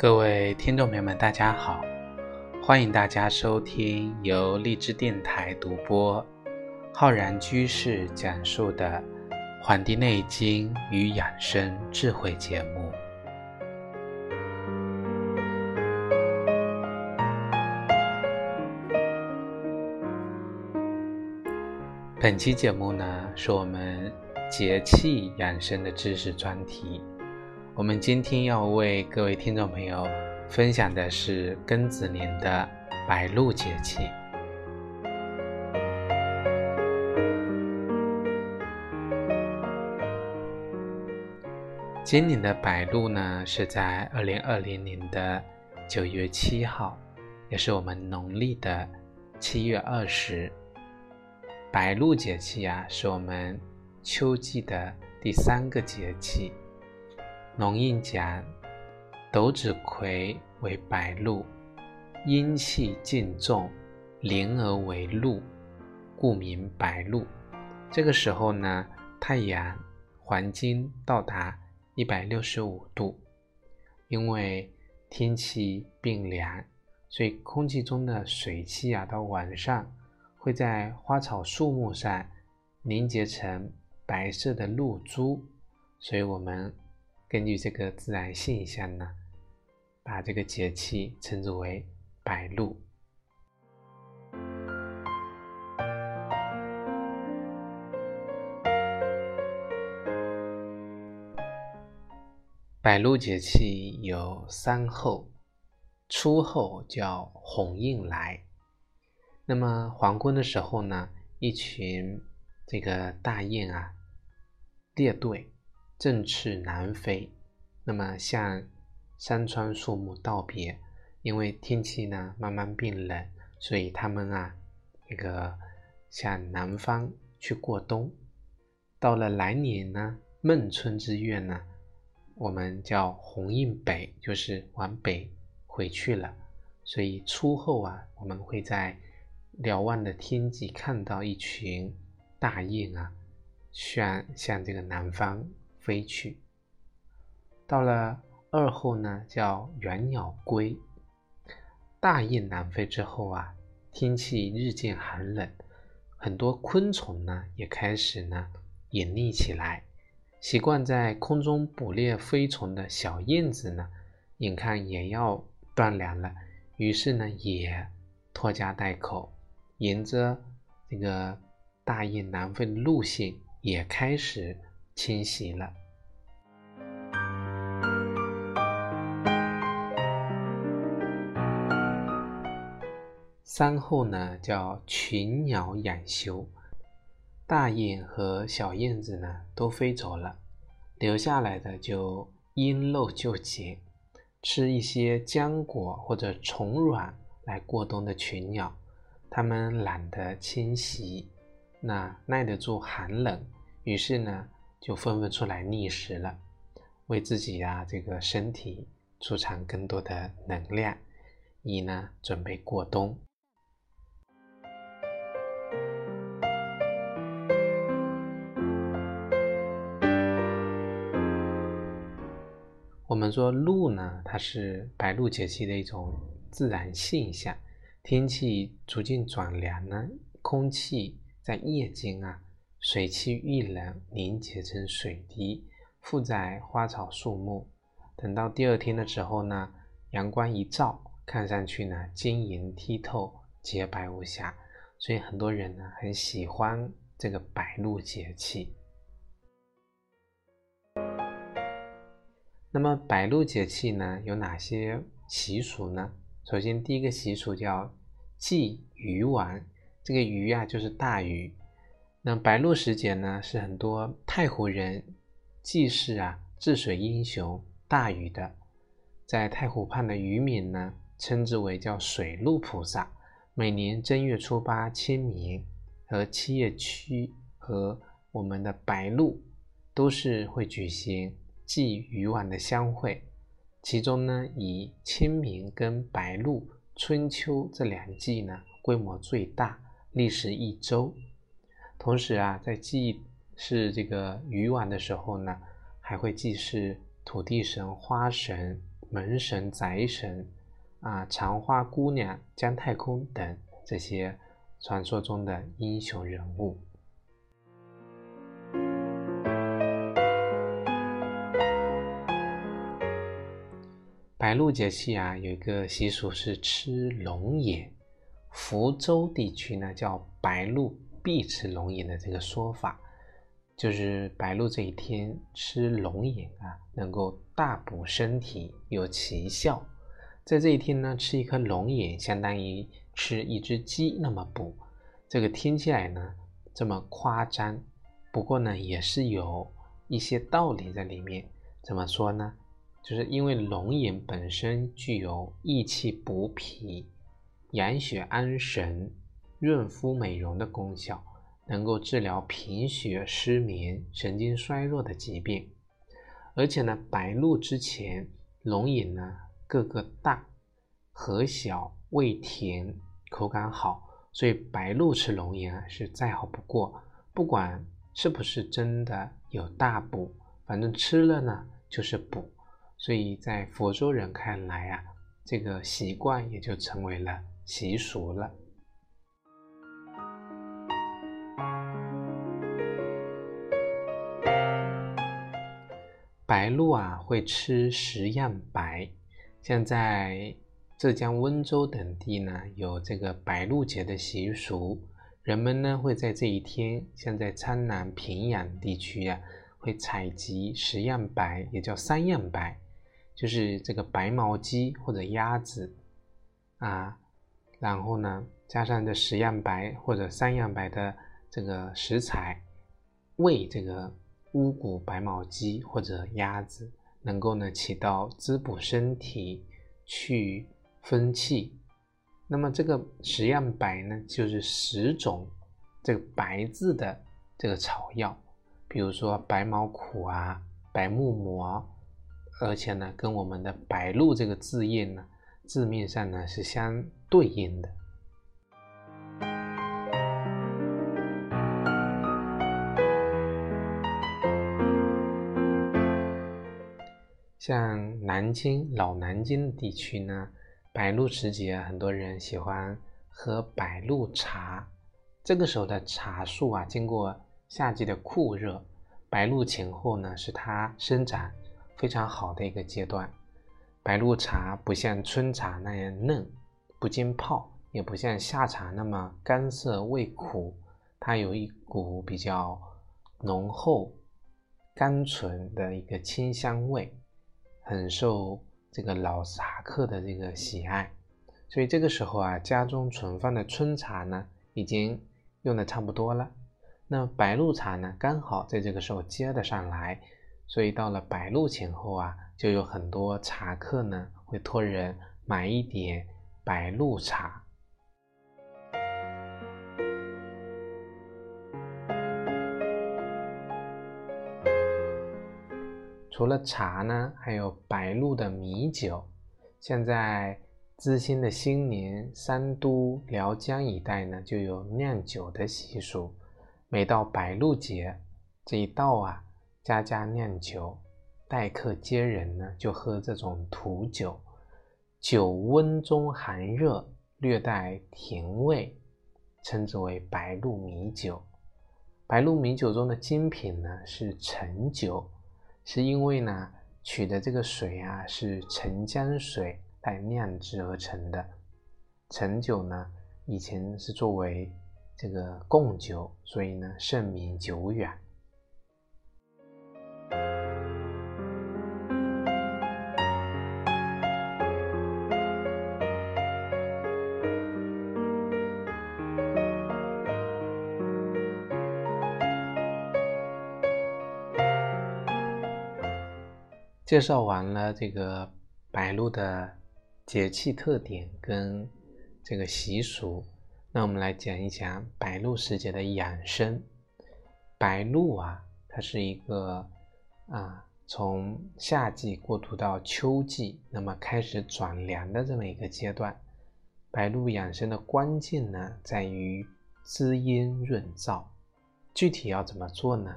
各位听众朋友们，大家好！欢迎大家收听由荔枝电台独播、浩然居士讲述的《黄帝内经与养生智慧》节目。本期节目呢，是我们节气养生的知识专题。我们今天要为各位听众朋友分享的是庚子年的白露节气。今年的白露呢，是在二零二零年的九月七号，也是我们农历的七月二十。白露节气啊，是我们秋季的第三个节气。农谚讲：“斗子葵为白露，阴气尽重，灵而为露，故名白露。”这个时候呢，太阳黄金到达一百六十五度，因为天气变凉，所以空气中的水汽啊，到晚上会在花草树木上凝结成白色的露珠，所以我们。根据这个自然现象呢，把这个节气称之为白露。白露节气有三候，初候叫鸿雁来。那么黄昏的时候呢，一群这个大雁啊，列队。振翅南飞，那么向山川树木道别，因为天气呢慢慢变冷，所以他们啊，那个向南方去过冬。到了来年呢，孟春之月呢，我们叫鸿雁北，就是往北回去了。所以初后啊，我们会在瞭望的天际看到一群大雁啊，向向这个南方。飞去，到了二后呢，叫远鸟归。大雁南飞之后啊，天气日渐寒冷，很多昆虫呢也开始呢隐匿起来。习惯在空中捕猎飞虫的小燕子呢，眼看也要断粮了，于是呢也拖家带口，沿着这个大雁南飞的路线也开始。迁徙了。三后呢，叫群鸟养休，大雁和小燕子呢都飞走了，留下来的就因陋就简，吃一些浆果或者虫卵来过冬的群鸟，它们懒得迁徙，那耐得住寒冷，于是呢。就纷纷出来觅食了，为自己呀这个身体储藏更多的能量，以呢准备过冬。我们说露呢，它是白露节气的一种自然现象，天气逐渐转凉呢，空气在夜间啊。水汽遇冷凝结成水滴，附在花草树木。等到第二天的时候呢，阳光一照，看上去呢晶莹剔透、洁白无瑕。所以很多人呢很喜欢这个白露节气。那么白露节气呢有哪些习俗呢？首先第一个习俗叫祭鱼丸，这个鱼啊就是大鱼。那白露时节呢，是很多太湖人祭祀啊治水英雄大禹的，在太湖畔的渔民呢，称之为叫水陆菩萨。每年正月初八清明和七月七和我们的白露，都是会举行祭渔网的相会。其中呢，以清明跟白露、春秋这两季呢，规模最大，历时一周。同时啊，在祭祀这个渔网的时候呢，还会祭祀土地神、花神、门神、宅神啊、长花姑娘、姜太公等这些传说中的英雄人物。白露节气啊，有一个习俗是吃龙眼。福州地区呢叫白露必吃龙眼的这个说法，就是白露这一天吃龙眼啊，能够大补身体，有奇效。在这一天呢，吃一颗龙眼相当于吃一只鸡那么补。这个听起来呢这么夸张，不过呢也是有一些道理在里面。怎么说呢？就是因为龙眼本身具有益气补脾、养血安神、润肤美容的功效，能够治疗贫血、失眠、神经衰弱的疾病。而且呢，白露之前，龙眼呢个个大、核小、味甜、口感好，所以白露吃龙眼啊是再好不过。不管是不是真的有大补，反正吃了呢就是补。所以在佛州人看来啊，这个习惯也就成为了习俗了。白露啊，会吃十样白。像在浙江温州等地呢，有这个白露节的习俗，人们呢会在这一天，像在苍南、平阳地区啊，会采集十样白，也叫三样白。就是这个白毛鸡或者鸭子啊，然后呢，加上这十样白或者三样白的这个食材，喂这个乌骨白毛鸡或者鸭子，能够呢起到滋补身体、去风气。那么这个十样白呢，就是十种这个白字的这个草药，比如说白毛苦啊、白木魔。而且呢，跟我们的“白露”这个字印呢，字面上呢是相对应的。像南京老南京地区呢，白露时节，很多人喜欢喝白露茶。这个时候的茶树啊，经过夏季的酷热，白露前后呢，是它生长。非常好的一个阶段，白露茶不像春茶那样嫩，不经泡，也不像夏茶那么干涩味苦，它有一股比较浓厚、甘醇的一个清香味，很受这个老茶客的这个喜爱。所以这个时候啊，家中存放的春茶呢，已经用的差不多了，那白露茶呢，刚好在这个时候接得上来。所以到了白露前后啊，就有很多茶客呢会托人买一点白露茶。除了茶呢，还有白露的米酒。现在知新的新年，三都、辽江一带呢就有酿酒的习俗。每到白露节这一到啊。家家酿酒，待客接人呢，就喝这种土酒。酒温中含热，略带甜味，称之为白露米酒。白露米酒中的精品呢是陈酒，是因为呢取的这个水啊是陈江水来酿制而成的。陈酒呢以前是作为这个贡酒，所以呢盛名久远。介绍完了这个白露的节气特点跟这个习俗，那我们来讲一讲白露时节的养生。白露啊，它是一个啊从夏季过渡到秋季，那么开始转凉的这么一个阶段。白露养生的关键呢，在于滋阴润燥。具体要怎么做呢？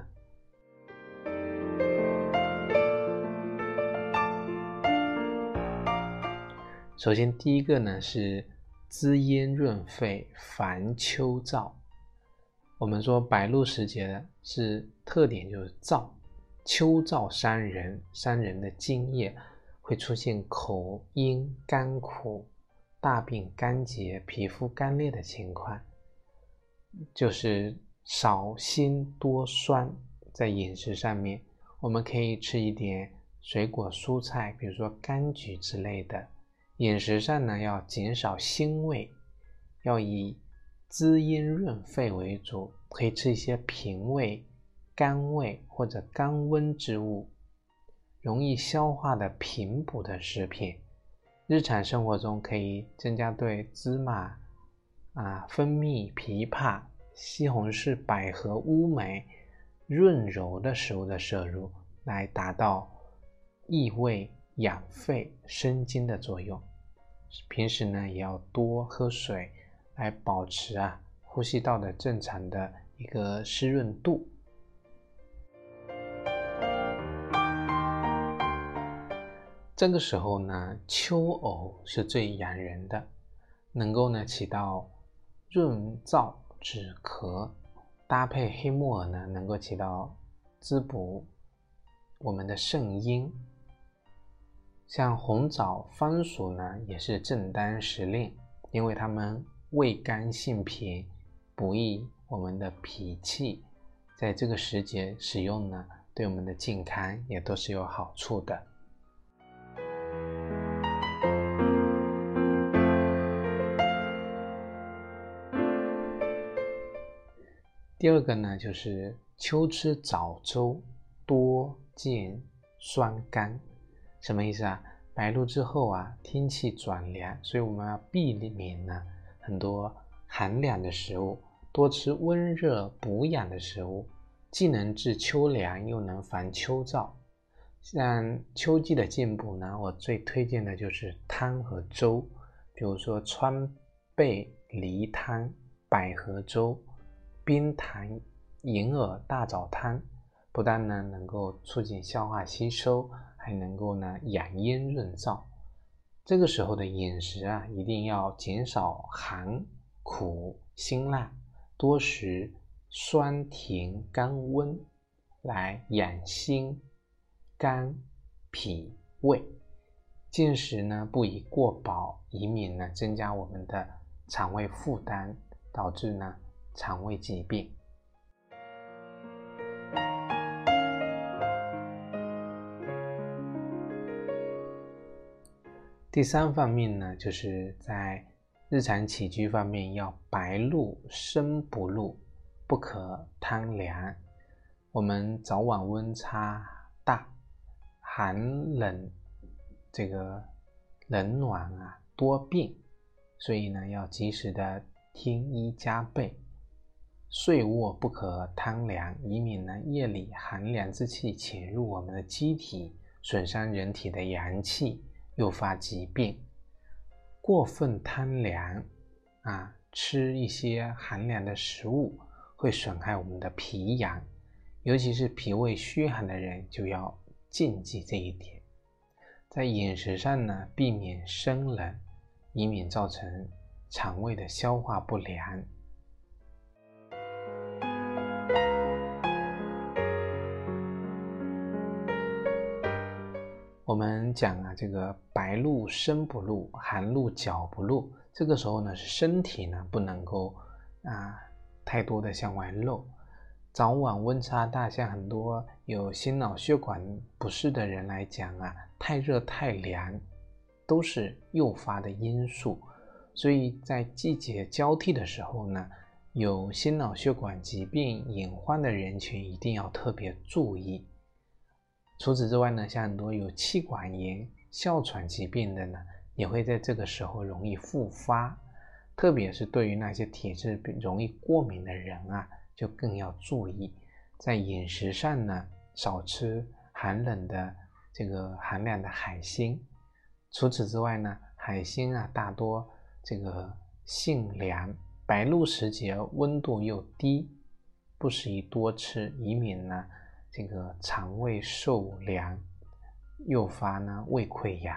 首先第一个呢是滋阴润肺，烦秋燥。我们说白露时节是特点就是燥，秋燥伤人，伤人的津液会出现口阴干苦、大便干结、皮肤干裂的情况，就是少辛多酸。在饮食上面，我们可以吃一点水果蔬菜，比如说柑橘之类的。饮食上呢，要减少腥味，要以。滋阴润肺为主，可以吃一些平胃、甘味或者甘温之物，容易消化的平补的食品。日常生活中可以增加对芝麻、啊蜂蜜、枇杷、西红柿、百合、乌梅润柔的食物的摄入，来达到益胃、养肺、生津的作用。平时呢，也要多喝水。来保持啊呼吸道的正常的一个湿润度。这个时候呢，秋藕是最养人的，能够呢起到润燥止咳，搭配黑木耳呢，能够起到滋补我们的肾阴。像红枣、番薯呢，也是正当时令，因为它们。味甘性平，补益我们的脾气，在这个时节使用呢，对我们的健康也都是有好处的。第二个呢，就是秋吃早粥，多见酸甘，什么意思啊？白露之后啊，天气转凉，所以我们要避免呢。很多寒凉的食物，多吃温热补养的食物，既能治秋凉，又能防秋燥。像秋季的进补呢，我最推荐的就是汤和粥，比如说川贝梨汤、百合粥、冰糖银耳大枣汤，不但呢能够促进消化吸收，还能够呢养阴润燥。这个时候的饮食啊，一定要减少寒、苦、辛辣，多食酸甜甘温，来养心、肝、脾、胃。进食呢不宜过饱，以免呢增加我们的肠胃负担，导致呢肠胃疾病。第三方面呢，就是在日常起居方面要白露生不露，不可贪凉。我们早晚温差大，寒冷这个冷暖啊多变，所以呢要及时的添衣加被。睡卧不可贪凉，以免呢夜里寒凉之气潜入我们的机体，损伤人体的阳气。诱发疾病，过分贪凉啊，吃一些寒凉的食物会损害我们的脾阳，尤其是脾胃虚寒的人就要禁忌这一点。在饮食上呢，避免生冷，以免造成肠胃的消化不良。我们讲啊，这个白露身不露，寒露脚不露。这个时候呢，是身体呢不能够啊太多的向外露。早晚温差大，像很多有心脑血管不适的人来讲啊，太热太凉都是诱发的因素。所以在季节交替的时候呢，有心脑血管疾病隐患的人群一定要特别注意。除此之外呢，像很多有气管炎、哮喘疾病的呢，也会在这个时候容易复发。特别是对于那些体质容易过敏的人啊，就更要注意，在饮食上呢，少吃寒冷的这个寒凉的海鲜。除此之外呢，海鲜啊大多这个性凉，白露时节温度又低，不适宜多吃，以免呢。这个肠胃受凉诱发呢胃溃疡。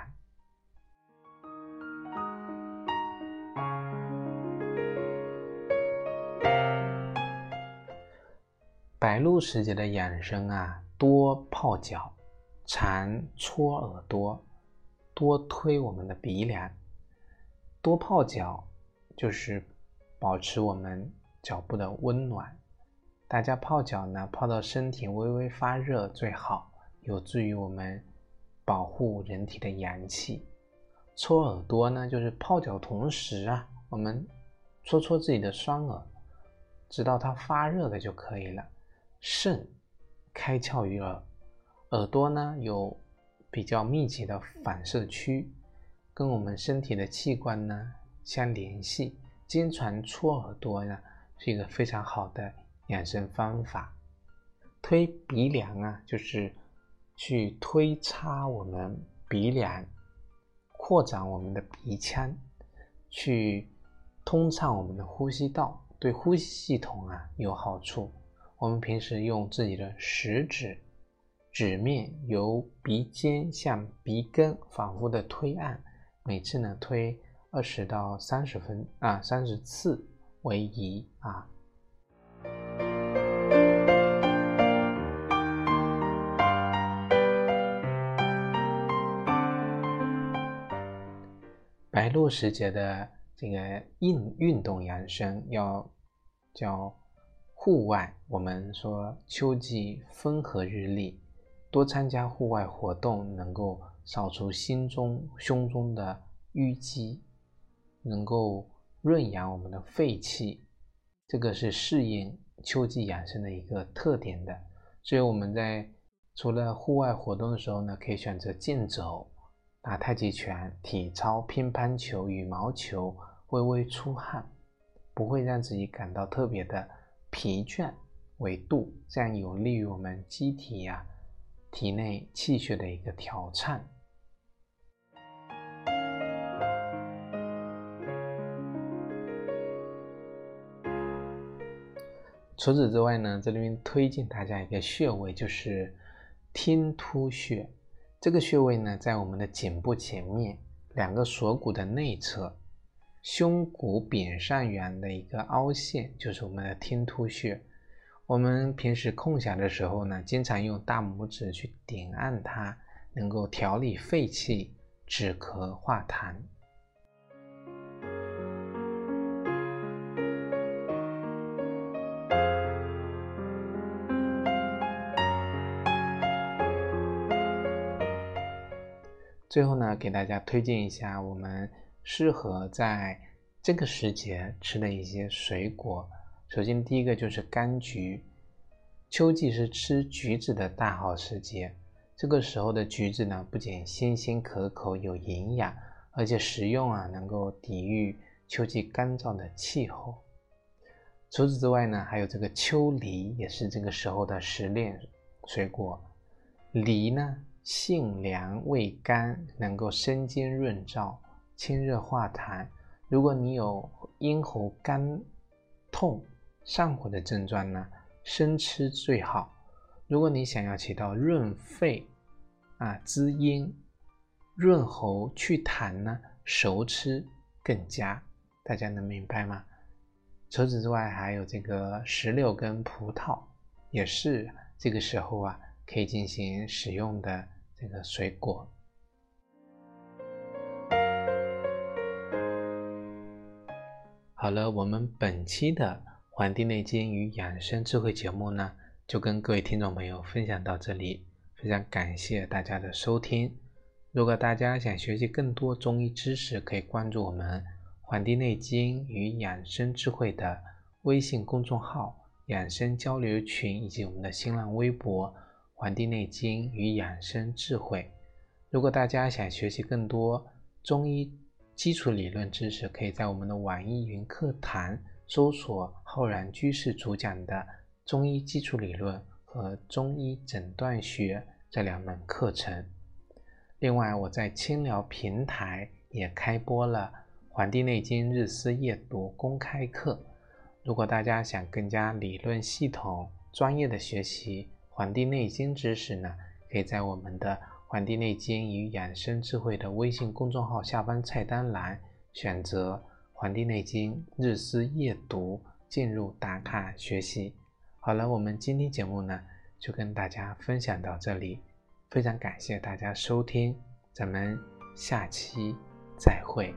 白露时节的养生啊多泡脚常搓耳朵多推我们的鼻梁。多泡脚就是保持我们脚部的温暖。大家泡脚呢，泡到身体微微发热最好，有助于我们保护人体的阳气。搓耳朵呢，就是泡脚同时啊，我们搓搓自己的双耳，直到它发热的就可以了。肾开窍于耳，耳朵呢有比较密集的反射区，跟我们身体的器官呢相联系。经常搓耳朵呢是一个非常好的养生方法。推鼻梁啊，就是去推擦我们鼻梁，扩展我们的鼻腔，去通畅我们的呼吸道，对呼吸系统啊有好处。我们平时用自己的食指指面由鼻尖向鼻根反复的推按，每次呢推二十到三十分啊三十次为宜啊。白露时节的这个运运动养生要叫。户外，我们说秋季风和日丽，多参加户外活动，能够扫除心中、胸中的淤积，能够润养我们的肺气，这个是适应秋季养生的一个特点的。所以我们在除了户外活动的时候呢，可以选择健走、打太极拳、体操、乒乓球、羽毛球，微微出汗，不会让自己感到特别的。疲倦为度，这样有利于我们机体呀、体内气血的一个调畅。除此之外呢，这里面推荐大家一个穴位，就是天突穴。这个穴位呢，在我们的颈部前面两个锁骨的内侧。胸骨扁上缘的一个凹陷，就是我们的天突穴。我们平时空暇的时候呢，经常用大拇指去顶按它，能够调理肺气、止咳化痰。最后呢，给大家推荐一下我们。适合在这个时节吃的一些水果，首先第一个就是柑橘。秋季是吃橘子的大好时节，这个时候的橘子呢，不仅新鲜可口有营养，而且食用啊能够抵御秋季干燥的气候。除此之外呢，还有这个秋梨，也是这个时候的时令水果。梨呢，性凉味甘，能够生津润燥。清热化痰。如果你有咽喉干痛、上火的症状呢，生吃最好。如果你想要起到润肺、啊滋阴、润喉、祛痰呢，熟吃更佳。大家能明白吗？除此之外，还有这个石榴跟葡萄，也是这个时候啊可以进行使用的这个水果。好了，我们本期的《黄帝内经与养生智慧》节目呢，就跟各位听众朋友分享到这里。非常感谢大家的收听。如果大家想学习更多中医知识，可以关注我们《黄帝内经与养生智慧》的微信公众号、养生交流群以及我们的新浪微博《黄帝内经与养生智慧》。如果大家想学习更多中医，基础理论知识可以在我们的网易云课堂搜索“浩然居士”主讲的中医基础理论和中医诊断学这两门课程。另外，我在清聊平台也开播了《黄帝内经日思夜读》公开课。如果大家想更加理论系统、专业的学习《黄帝内经》知识呢，可以在我们的。《黄帝内经与养生智慧》的微信公众号下方菜单栏选择《黄帝内经日思夜读》，进入打卡学习。好了，我们今天节目呢就跟大家分享到这里，非常感谢大家收听，咱们下期再会。